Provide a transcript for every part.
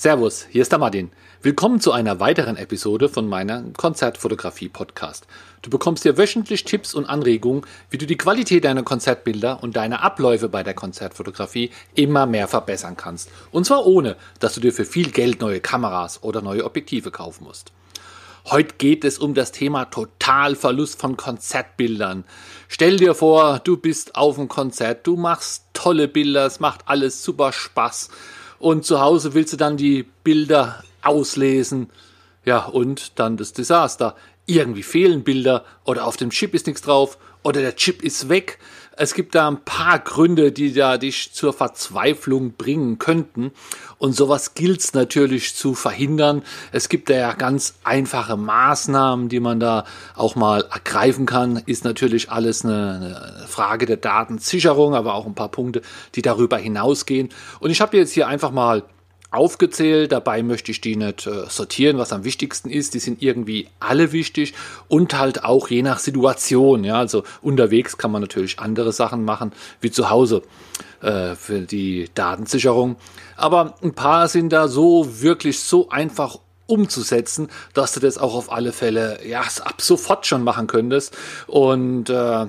Servus, hier ist der Martin. Willkommen zu einer weiteren Episode von meiner Konzertfotografie-Podcast. Du bekommst hier wöchentlich Tipps und Anregungen, wie du die Qualität deiner Konzertbilder und deine Abläufe bei der Konzertfotografie immer mehr verbessern kannst. Und zwar ohne, dass du dir für viel Geld neue Kameras oder neue Objektive kaufen musst. Heute geht es um das Thema Totalverlust von Konzertbildern. Stell dir vor, du bist auf dem Konzert, du machst tolle Bilder, es macht alles super Spaß und zu Hause willst du dann die Bilder auslesen. Ja, und dann das Desaster. Irgendwie fehlen Bilder oder auf dem Chip ist nichts drauf oder der Chip ist weg. Es gibt da ein paar Gründe, die da dich zur Verzweiflung bringen könnten. Und sowas gilt es natürlich zu verhindern. Es gibt da ja ganz einfache Maßnahmen, die man da auch mal ergreifen kann. Ist natürlich alles eine, eine Frage der Datensicherung, aber auch ein paar Punkte, die darüber hinausgehen. Und ich habe jetzt hier einfach mal aufgezählt. Dabei möchte ich die nicht äh, sortieren, was am wichtigsten ist. Die sind irgendwie alle wichtig und halt auch je nach Situation. Ja, also unterwegs kann man natürlich andere Sachen machen wie zu Hause äh, für die Datensicherung. Aber ein paar sind da so wirklich so einfach umzusetzen, dass du das auch auf alle Fälle ja ab sofort schon machen könntest und äh,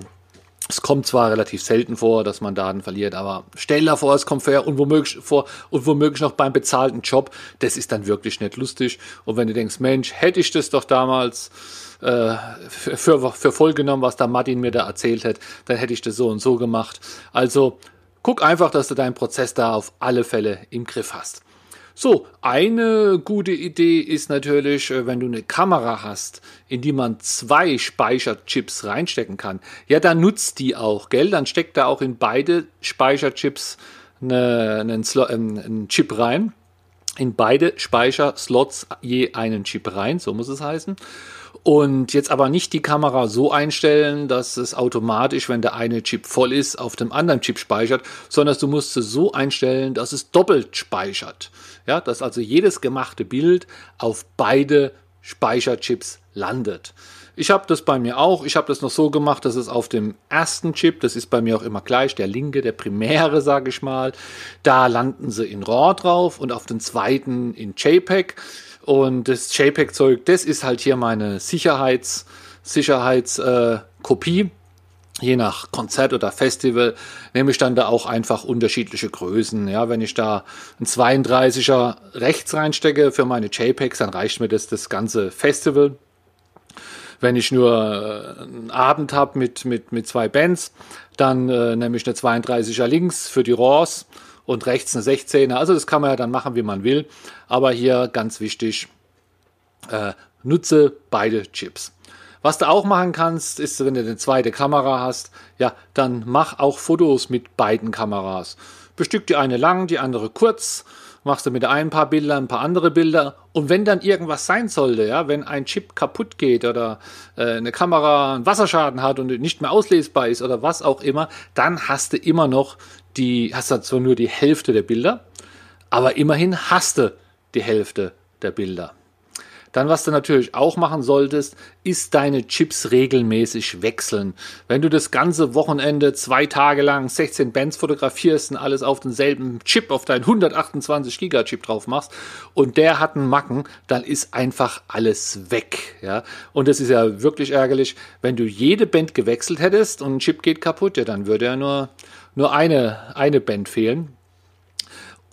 es kommt zwar relativ selten vor, dass man Daten verliert, aber stell dir vor, es kommt vor und womöglich vor und womöglich noch beim bezahlten Job. Das ist dann wirklich nicht lustig. Und wenn du denkst, Mensch, hätte ich das doch damals äh, für, für, voll genommen, was da Martin mir da erzählt hat, dann hätte ich das so und so gemacht. Also guck einfach, dass du deinen Prozess da auf alle Fälle im Griff hast. So, eine gute Idee ist natürlich, äh, wenn du eine Kamera hast, in die man zwei Speicherchips reinstecken kann. Ja, dann nutzt die auch, gell? Dann steckt da auch in beide Speicherchips eine, einen, ähm, einen Chip rein. In beide Speicherslots je einen Chip rein, so muss es heißen. Und jetzt aber nicht die Kamera so einstellen, dass es automatisch, wenn der eine Chip voll ist, auf dem anderen Chip speichert, sondern du musst es so einstellen, dass es doppelt speichert. Ja, dass also jedes gemachte Bild auf beide Speicherchips landet. Ich habe das bei mir auch. Ich habe das noch so gemacht, dass es auf dem ersten Chip, das ist bei mir auch immer gleich, der linke, der primäre, sage ich mal, da landen sie in RAW drauf und auf den zweiten in JPEG. Und das JPEG-Zeug, das ist halt hier meine Sicherheits, Sicherheitskopie. Äh, Je nach Konzert oder Festival nehme ich dann da auch einfach unterschiedliche Größen. Ja, wenn ich da ein 32er rechts reinstecke für meine JPEGs, dann reicht mir das das ganze Festival. Wenn ich nur äh, einen Abend habe mit, mit, mit zwei Bands, dann äh, nehme ich eine 32er links für die RAWs und rechts eine 16er. Also das kann man ja dann machen, wie man will. Aber hier ganz wichtig, äh, nutze beide Chips. Was du auch machen kannst, ist, wenn du eine zweite Kamera hast, ja, dann mach auch Fotos mit beiden Kameras. Bestück die eine lang, die andere kurz machst du mit ein paar Bilder, ein paar andere Bilder. Und wenn dann irgendwas sein sollte, ja, wenn ein Chip kaputt geht oder äh, eine Kamera einen Wasserschaden hat und nicht mehr auslesbar ist oder was auch immer, dann hast du immer noch die, hast du zwar nur die Hälfte der Bilder, aber immerhin hast du die Hälfte der Bilder. Dann, was du natürlich auch machen solltest, ist deine Chips regelmäßig wechseln. Wenn du das ganze Wochenende zwei Tage lang 16 Bands fotografierst und alles auf denselben Chip, auf deinen 128 Giga Chip drauf machst und der hat einen Macken, dann ist einfach alles weg. Ja? Und das ist ja wirklich ärgerlich. Wenn du jede Band gewechselt hättest und ein Chip geht kaputt, ja, dann würde ja nur, nur eine, eine Band fehlen.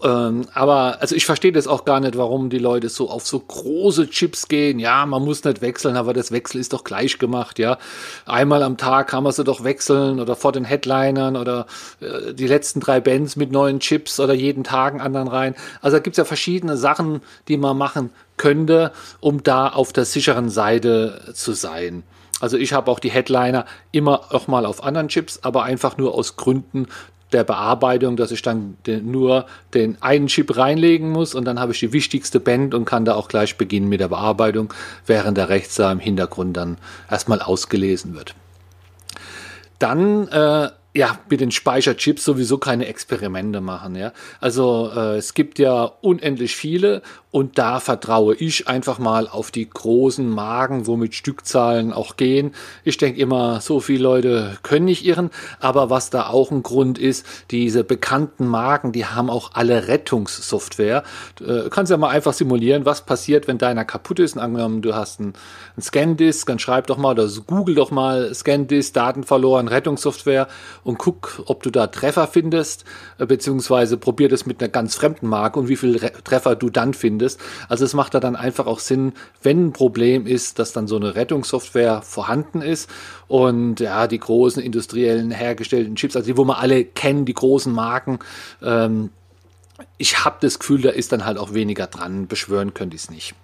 Ähm, aber also ich verstehe das auch gar nicht, warum die Leute so auf so große Chips gehen. Ja, man muss nicht wechseln, aber das Wechsel ist doch gleich gemacht. Ja, einmal am Tag kann man sie doch wechseln oder vor den Headlinern oder äh, die letzten drei Bands mit neuen Chips oder jeden Tag einen anderen rein. Also da gibt's ja verschiedene Sachen, die man machen könnte, um da auf der sicheren Seite zu sein. Also ich habe auch die Headliner immer auch mal auf anderen Chips, aber einfach nur aus Gründen, der Bearbeitung, dass ich dann den, nur den einen Chip reinlegen muss und dann habe ich die wichtigste Band und kann da auch gleich beginnen mit der Bearbeitung, während der rechts da im Hintergrund dann erstmal ausgelesen wird. Dann äh, ja, mit den Speicherchips sowieso keine Experimente machen. Ja? Also äh, es gibt ja unendlich viele und da vertraue ich einfach mal auf die großen Magen, womit Stückzahlen auch gehen. Ich denke immer, so viele Leute können nicht irren, aber was da auch ein Grund ist, diese bekannten Marken, die haben auch alle Rettungssoftware. Du äh, kannst ja mal einfach simulieren, was passiert, wenn deiner kaputt ist. Angenommen, du hast einen, einen Scan-Disk, dann schreib doch mal oder google doch mal Scan-Disk, Daten verloren, Rettungssoftware und guck, ob du da Treffer findest, äh, beziehungsweise probier das mit einer ganz fremden Marke und wie viel Re Treffer du dann findest. Also es macht da dann einfach auch Sinn, wenn ein Problem ist, dass dann so eine Rettungssoftware vorhanden ist und ja, die großen industriellen hergestellten Chips, also die, wo wir alle kennen, die großen Marken, ähm, ich habe das Gefühl, da ist dann halt auch weniger dran. Beschwören könnte ich es nicht.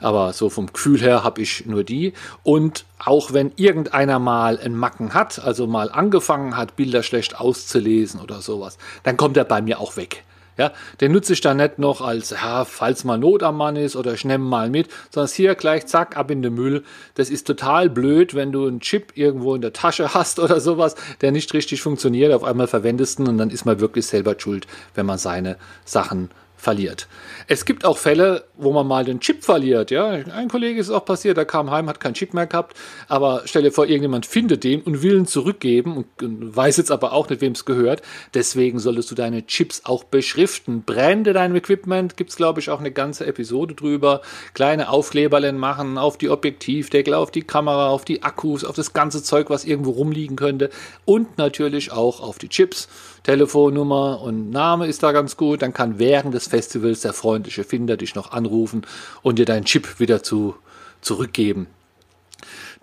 Aber so vom Gefühl her habe ich nur die. Und auch wenn irgendeiner mal einen Macken hat, also mal angefangen hat, Bilder schlecht auszulesen oder sowas, dann kommt er bei mir auch weg. Ja, den nutze ich dann nicht noch als, ja, falls mal Not am Mann ist oder ich nehme mal mit, sondern hier gleich zack, ab in den Müll. Das ist total blöd, wenn du einen Chip irgendwo in der Tasche hast oder sowas, der nicht richtig funktioniert, auf einmal verwendest ihn und dann ist man wirklich selber schuld, wenn man seine Sachen verliert. Es gibt auch Fälle, wo man mal den Chip verliert. Ja, ein Kollege ist auch passiert, der kam heim, hat keinen Chip mehr gehabt, aber stell dir vor, irgendjemand findet den und will ihn zurückgeben und weiß jetzt aber auch nicht, wem es gehört. Deswegen solltest du deine Chips auch beschriften. Brände deinem Equipment, gibt es glaube ich auch eine ganze Episode drüber. Kleine Aufkleberlen machen auf die Objektivdeckel, auf die Kamera, auf die Akkus, auf das ganze Zeug, was irgendwo rumliegen könnte und natürlich auch auf die Chips. Telefonnummer und Name ist da ganz gut. Dann kann während des Festivals der freundliche Finder dich noch anrufen und dir deinen Chip wieder zu, zurückgeben.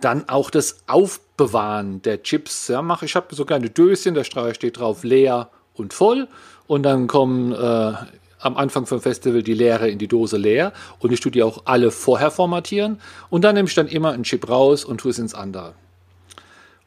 Dann auch das Aufbewahren der Chips. Ja, mach, ich habe so kleine Döschen, da steht drauf leer und voll. Und dann kommen äh, am Anfang vom Festival die leere in die Dose leer. Und ich tue die auch alle vorher formatieren. Und dann nehme ich dann immer einen Chip raus und tue es ins andere.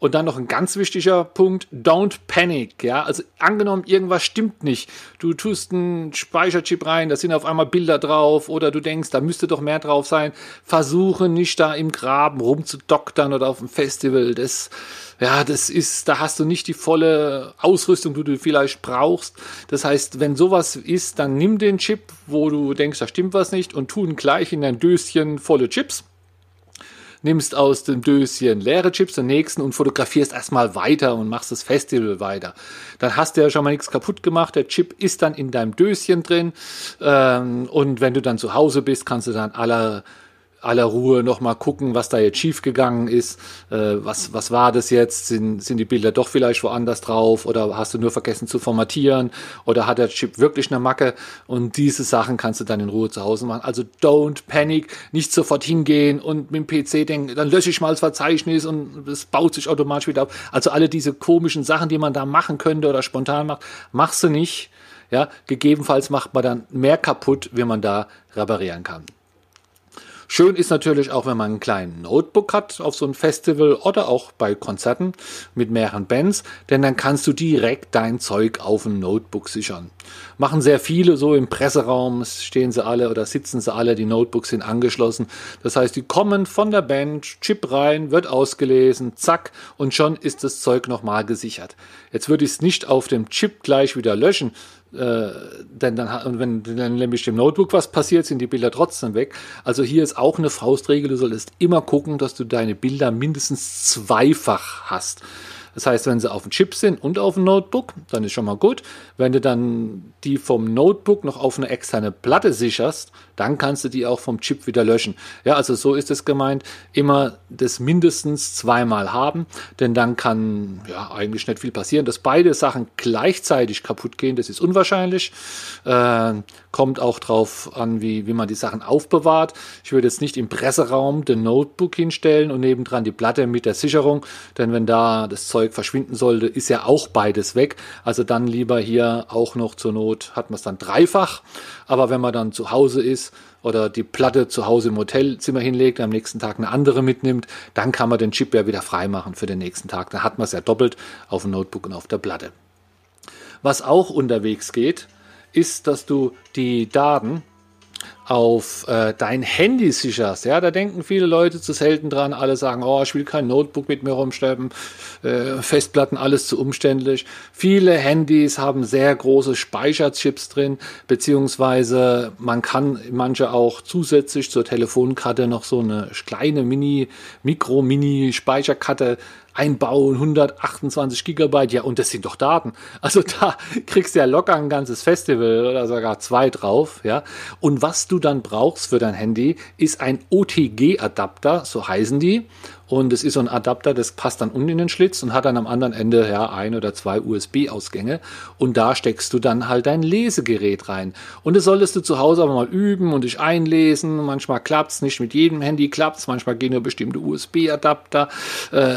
Und dann noch ein ganz wichtiger Punkt, don't panic, ja. Also angenommen, irgendwas stimmt nicht. Du tust einen Speicherchip rein, da sind auf einmal Bilder drauf oder du denkst, da müsste doch mehr drauf sein. Versuche nicht da im Graben rumzudoktern oder auf dem Festival. Das, ja, das ist, da hast du nicht die volle Ausrüstung, die du vielleicht brauchst. Das heißt, wenn sowas ist, dann nimm den Chip, wo du denkst, da stimmt was nicht und tu ihn gleich in dein Döschen volle Chips nimmst aus dem Döschen leere Chips, den nächsten und fotografierst erstmal weiter und machst das Festival weiter. Dann hast du ja schon mal nichts kaputt gemacht. Der Chip ist dann in deinem Döschen drin. Ähm, und wenn du dann zu Hause bist, kannst du dann aller aller Ruhe nochmal gucken, was da jetzt schiefgegangen ist. Äh, was, was war das jetzt? Sind, sind die Bilder doch vielleicht woanders drauf? Oder hast du nur vergessen zu formatieren? Oder hat der Chip wirklich eine Macke? Und diese Sachen kannst du dann in Ruhe zu Hause machen. Also don't panic, nicht sofort hingehen und mit dem PC denken, dann lösche ich mal das Verzeichnis und es baut sich automatisch wieder auf. Also alle diese komischen Sachen, die man da machen könnte oder spontan macht, machst du nicht. Ja, gegebenenfalls macht man dann mehr kaputt, wie man da reparieren kann. Schön ist natürlich auch, wenn man einen kleinen Notebook hat auf so einem Festival oder auch bei Konzerten mit mehreren Bands, denn dann kannst du direkt dein Zeug auf ein Notebook sichern. Machen sehr viele so im Presseraum, stehen sie alle oder sitzen sie alle, die Notebooks sind angeschlossen. Das heißt, die kommen von der Band, Chip rein, wird ausgelesen, zack, und schon ist das Zeug nochmal gesichert. Jetzt würde ich es nicht auf dem Chip gleich wieder löschen, äh, denn dann, wenn dann nämlich dem Notebook was passiert, sind die Bilder trotzdem weg. Also hier ist auch eine Faustregel, du solltest immer gucken, dass du deine Bilder mindestens zweifach hast. Das heißt, wenn sie auf dem Chip sind und auf dem Notebook, dann ist schon mal gut. Wenn du dann die vom Notebook noch auf eine externe Platte sicherst, dann kannst du die auch vom Chip wieder löschen. Ja, also so ist es gemeint. Immer das mindestens zweimal haben, denn dann kann ja eigentlich nicht viel passieren. Dass beide Sachen gleichzeitig kaputt gehen, das ist unwahrscheinlich. Äh, kommt auch drauf an, wie, wie man die Sachen aufbewahrt. Ich würde jetzt nicht im Presseraum den Notebook hinstellen und nebendran die Platte mit der Sicherung, denn wenn da das Zeug verschwinden sollte, ist ja auch beides weg. Also dann lieber hier auch noch zur Not hat man es dann dreifach. Aber wenn man dann zu Hause ist oder die Platte zu Hause im Hotelzimmer hinlegt, am nächsten Tag eine andere mitnimmt, dann kann man den Chip ja wieder freimachen für den nächsten Tag. Dann hat man es ja doppelt auf dem Notebook und auf der Platte. Was auch unterwegs geht, ist, dass du die Daten auf äh, dein Handy sicherst. Ja, da denken viele Leute zu selten dran. Alle sagen, oh, ich will kein Notebook mit mir rumschleppen, äh, Festplatten, alles zu umständlich. Viele Handys haben sehr große Speicherchips drin, beziehungsweise man kann manche auch zusätzlich zur Telefonkarte noch so eine kleine Mini, Mikro-Mini-Speicherkarte einbauen, 128 Gigabyte, ja, und das sind doch Daten. Also da kriegst du ja locker ein ganzes Festival oder sogar zwei drauf, ja. Und was du dann brauchst für dein Handy, ist ein OTG-Adapter, so heißen die. Und es ist so ein Adapter, das passt dann unten in den Schlitz und hat dann am anderen Ende ja ein oder zwei USB-Ausgänge. Und da steckst du dann halt dein Lesegerät rein. Und das solltest du zu Hause aber mal üben und dich einlesen. Manchmal klappt es nicht mit jedem Handy, klappt es. Manchmal gehen nur bestimmte USB-Adapter. Äh,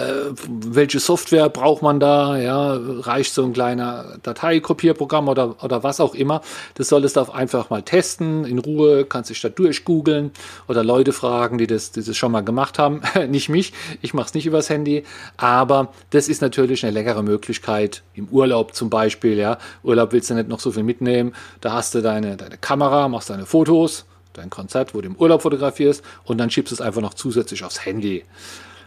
welche Software braucht man da? Ja, reicht so ein kleiner Dateikopierprogramm oder, oder was auch immer. Das solltest du auch einfach mal testen. In Ruhe kannst dich da durchgoogeln oder Leute fragen, die das, die das schon mal gemacht haben. nicht mich. Ich mache es nicht übers Handy, aber das ist natürlich eine leckere Möglichkeit im Urlaub zum Beispiel. Ja, Urlaub willst du nicht noch so viel mitnehmen. Da hast du deine, deine Kamera, machst deine Fotos, dein Konzert, wo du im Urlaub fotografierst und dann schiebst du es einfach noch zusätzlich aufs Handy.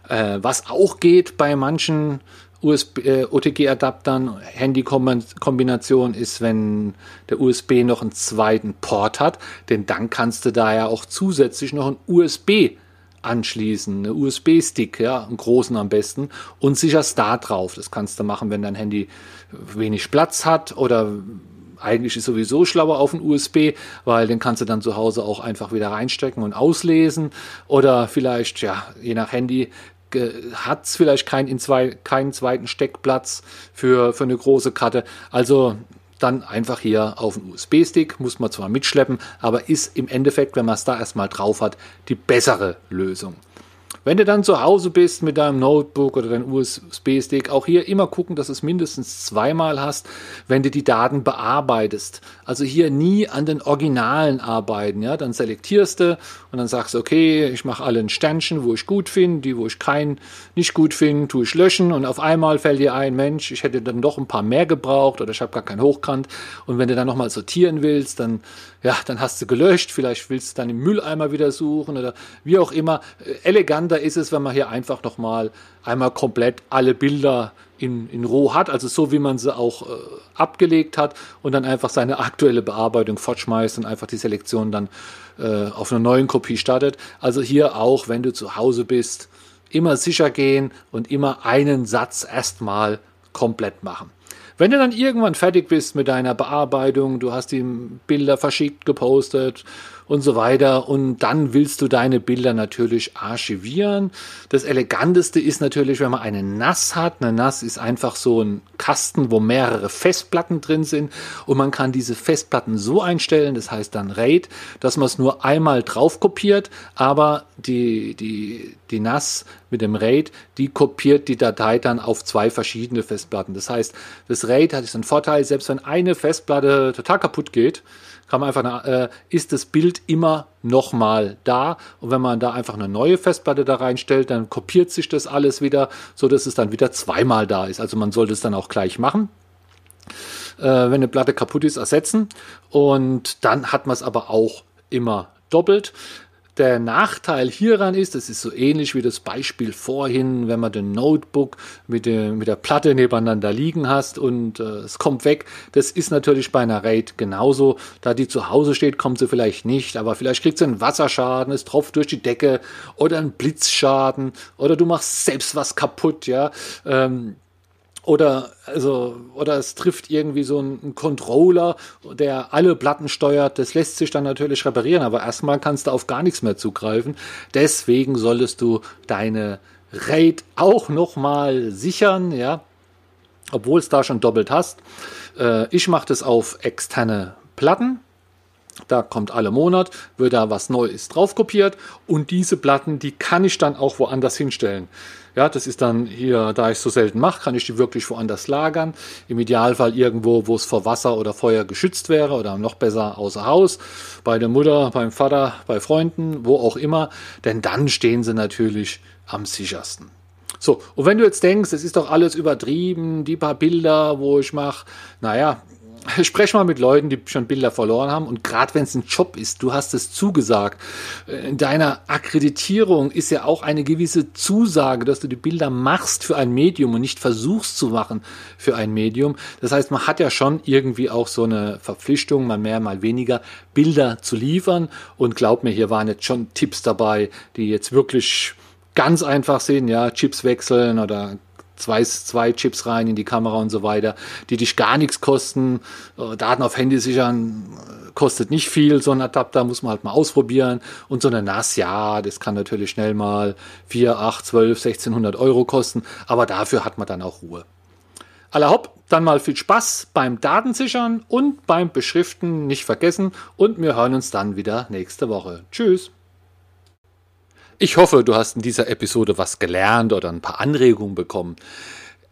Äh, was auch geht bei manchen USB, äh, OTG-Adaptern, Handy-Kombination ist, wenn der USB noch einen zweiten Port hat, denn dann kannst du da ja auch zusätzlich noch ein USB anschließen, eine USB-Stick, ja, einen großen am besten und sicherst da drauf. Das kannst du machen, wenn dein Handy wenig Platz hat oder eigentlich ist sowieso schlauer auf ein USB, weil den kannst du dann zu Hause auch einfach wieder reinstecken und auslesen oder vielleicht, ja, je nach Handy hat es vielleicht keinen, zwei, keinen zweiten Steckplatz für, für eine große Karte. Also dann einfach hier auf den USB-Stick, muss man zwar mitschleppen, aber ist im Endeffekt, wenn man es da erstmal drauf hat, die bessere Lösung. Wenn du dann zu Hause bist mit deinem Notebook oder deinem USB-Stick, auch hier immer gucken, dass du es mindestens zweimal hast, wenn du die Daten bearbeitest. Also hier nie an den Originalen arbeiten. Ja? Dann selektierst du und dann sagst du, okay, ich mache alle ein Sternchen, wo ich gut finde, die, wo ich kein nicht gut finde, tue ich löschen und auf einmal fällt dir ein, Mensch, ich hätte dann doch ein paar mehr gebraucht oder ich habe gar kein Hochkant. Und wenn du dann nochmal sortieren willst, dann, ja, dann hast du gelöscht, vielleicht willst du dann im Mülleimer wieder suchen oder wie auch immer. Eleganter Spannender ist es, wenn man hier einfach nochmal einmal komplett alle Bilder in, in Roh hat, also so wie man sie auch äh, abgelegt hat und dann einfach seine aktuelle Bearbeitung fortschmeißt und einfach die Selektion dann äh, auf einer neuen Kopie startet. Also hier auch, wenn du zu Hause bist, immer sicher gehen und immer einen Satz erstmal komplett machen. Wenn du dann irgendwann fertig bist mit deiner Bearbeitung, du hast die Bilder verschickt, gepostet und so weiter. Und dann willst du deine Bilder natürlich archivieren. Das Eleganteste ist natürlich, wenn man eine NAS hat. Eine NAS ist einfach so ein Kasten, wo mehrere Festplatten drin sind. Und man kann diese Festplatten so einstellen, das heißt dann RAID, dass man es nur einmal drauf kopiert, aber die, die, die NAS mit dem RAID, die kopiert die Datei dann auf zwei verschiedene Festplatten. Das heißt, das RAID hat einen Vorteil, selbst wenn eine Festplatte total kaputt geht, kann man einfach, äh, ist das Bild immer nochmal da. Und wenn man da einfach eine neue Festplatte da reinstellt, dann kopiert sich das alles wieder, so dass es dann wieder zweimal da ist. Also man sollte es dann auch gleich machen. Äh, wenn eine Platte kaputt ist, ersetzen. Und dann hat man es aber auch immer doppelt. Der Nachteil hieran ist, das ist so ähnlich wie das Beispiel vorhin, wenn man den Notebook mit, der, mit der Platte nebeneinander liegen hast und äh, es kommt weg. Das ist natürlich bei einer RAID genauso. Da die zu Hause steht, kommt sie vielleicht nicht, aber vielleicht kriegt sie einen Wasserschaden, es tropft durch die Decke oder einen Blitzschaden oder du machst selbst was kaputt, ja. Ähm, oder, also, oder es trifft irgendwie so einen Controller, der alle Platten steuert. Das lässt sich dann natürlich reparieren, aber erstmal kannst du auf gar nichts mehr zugreifen. Deswegen solltest du deine RAID auch nochmal sichern, ja, obwohl es da schon doppelt hast. Äh, ich mache das auf externe Platten. Da kommt alle Monat, wird da was Neues drauf kopiert und diese Platten, die kann ich dann auch woanders hinstellen. Ja, das ist dann hier, da ich so selten mache, kann ich die wirklich woanders lagern. Im Idealfall irgendwo, wo es vor Wasser oder Feuer geschützt wäre oder noch besser außer Haus. Bei der Mutter, beim Vater, bei Freunden, wo auch immer. Denn dann stehen sie natürlich am sichersten. So, und wenn du jetzt denkst, es ist doch alles übertrieben, die paar Bilder, wo ich mache, naja, Sprech mal mit Leuten, die schon Bilder verloren haben. Und gerade wenn es ein Job ist, du hast es zugesagt. Äh, in deiner Akkreditierung ist ja auch eine gewisse Zusage, dass du die Bilder machst für ein Medium und nicht versuchst zu machen für ein Medium. Das heißt, man hat ja schon irgendwie auch so eine Verpflichtung, mal mehr, mal weniger, Bilder zu liefern. Und glaub mir, hier waren jetzt schon Tipps dabei, die jetzt wirklich ganz einfach sind, ja, Chips wechseln oder zwei, zwei Chips rein in die Kamera und so weiter, die dich gar nichts kosten. Äh, Daten auf Handy sichern äh, kostet nicht viel, so ein Adapter muss man halt mal ausprobieren. Und so eine NAS, ja, das kann natürlich schnell mal 4, 8, 12, 1600 Euro kosten, aber dafür hat man dann auch Ruhe. Aller hopp, dann mal viel Spaß beim Datensichern und beim Beschriften nicht vergessen und wir hören uns dann wieder nächste Woche. Tschüss. Ich hoffe, du hast in dieser Episode was gelernt oder ein paar Anregungen bekommen.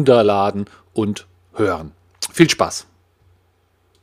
runterladen und hören. Viel Spaß!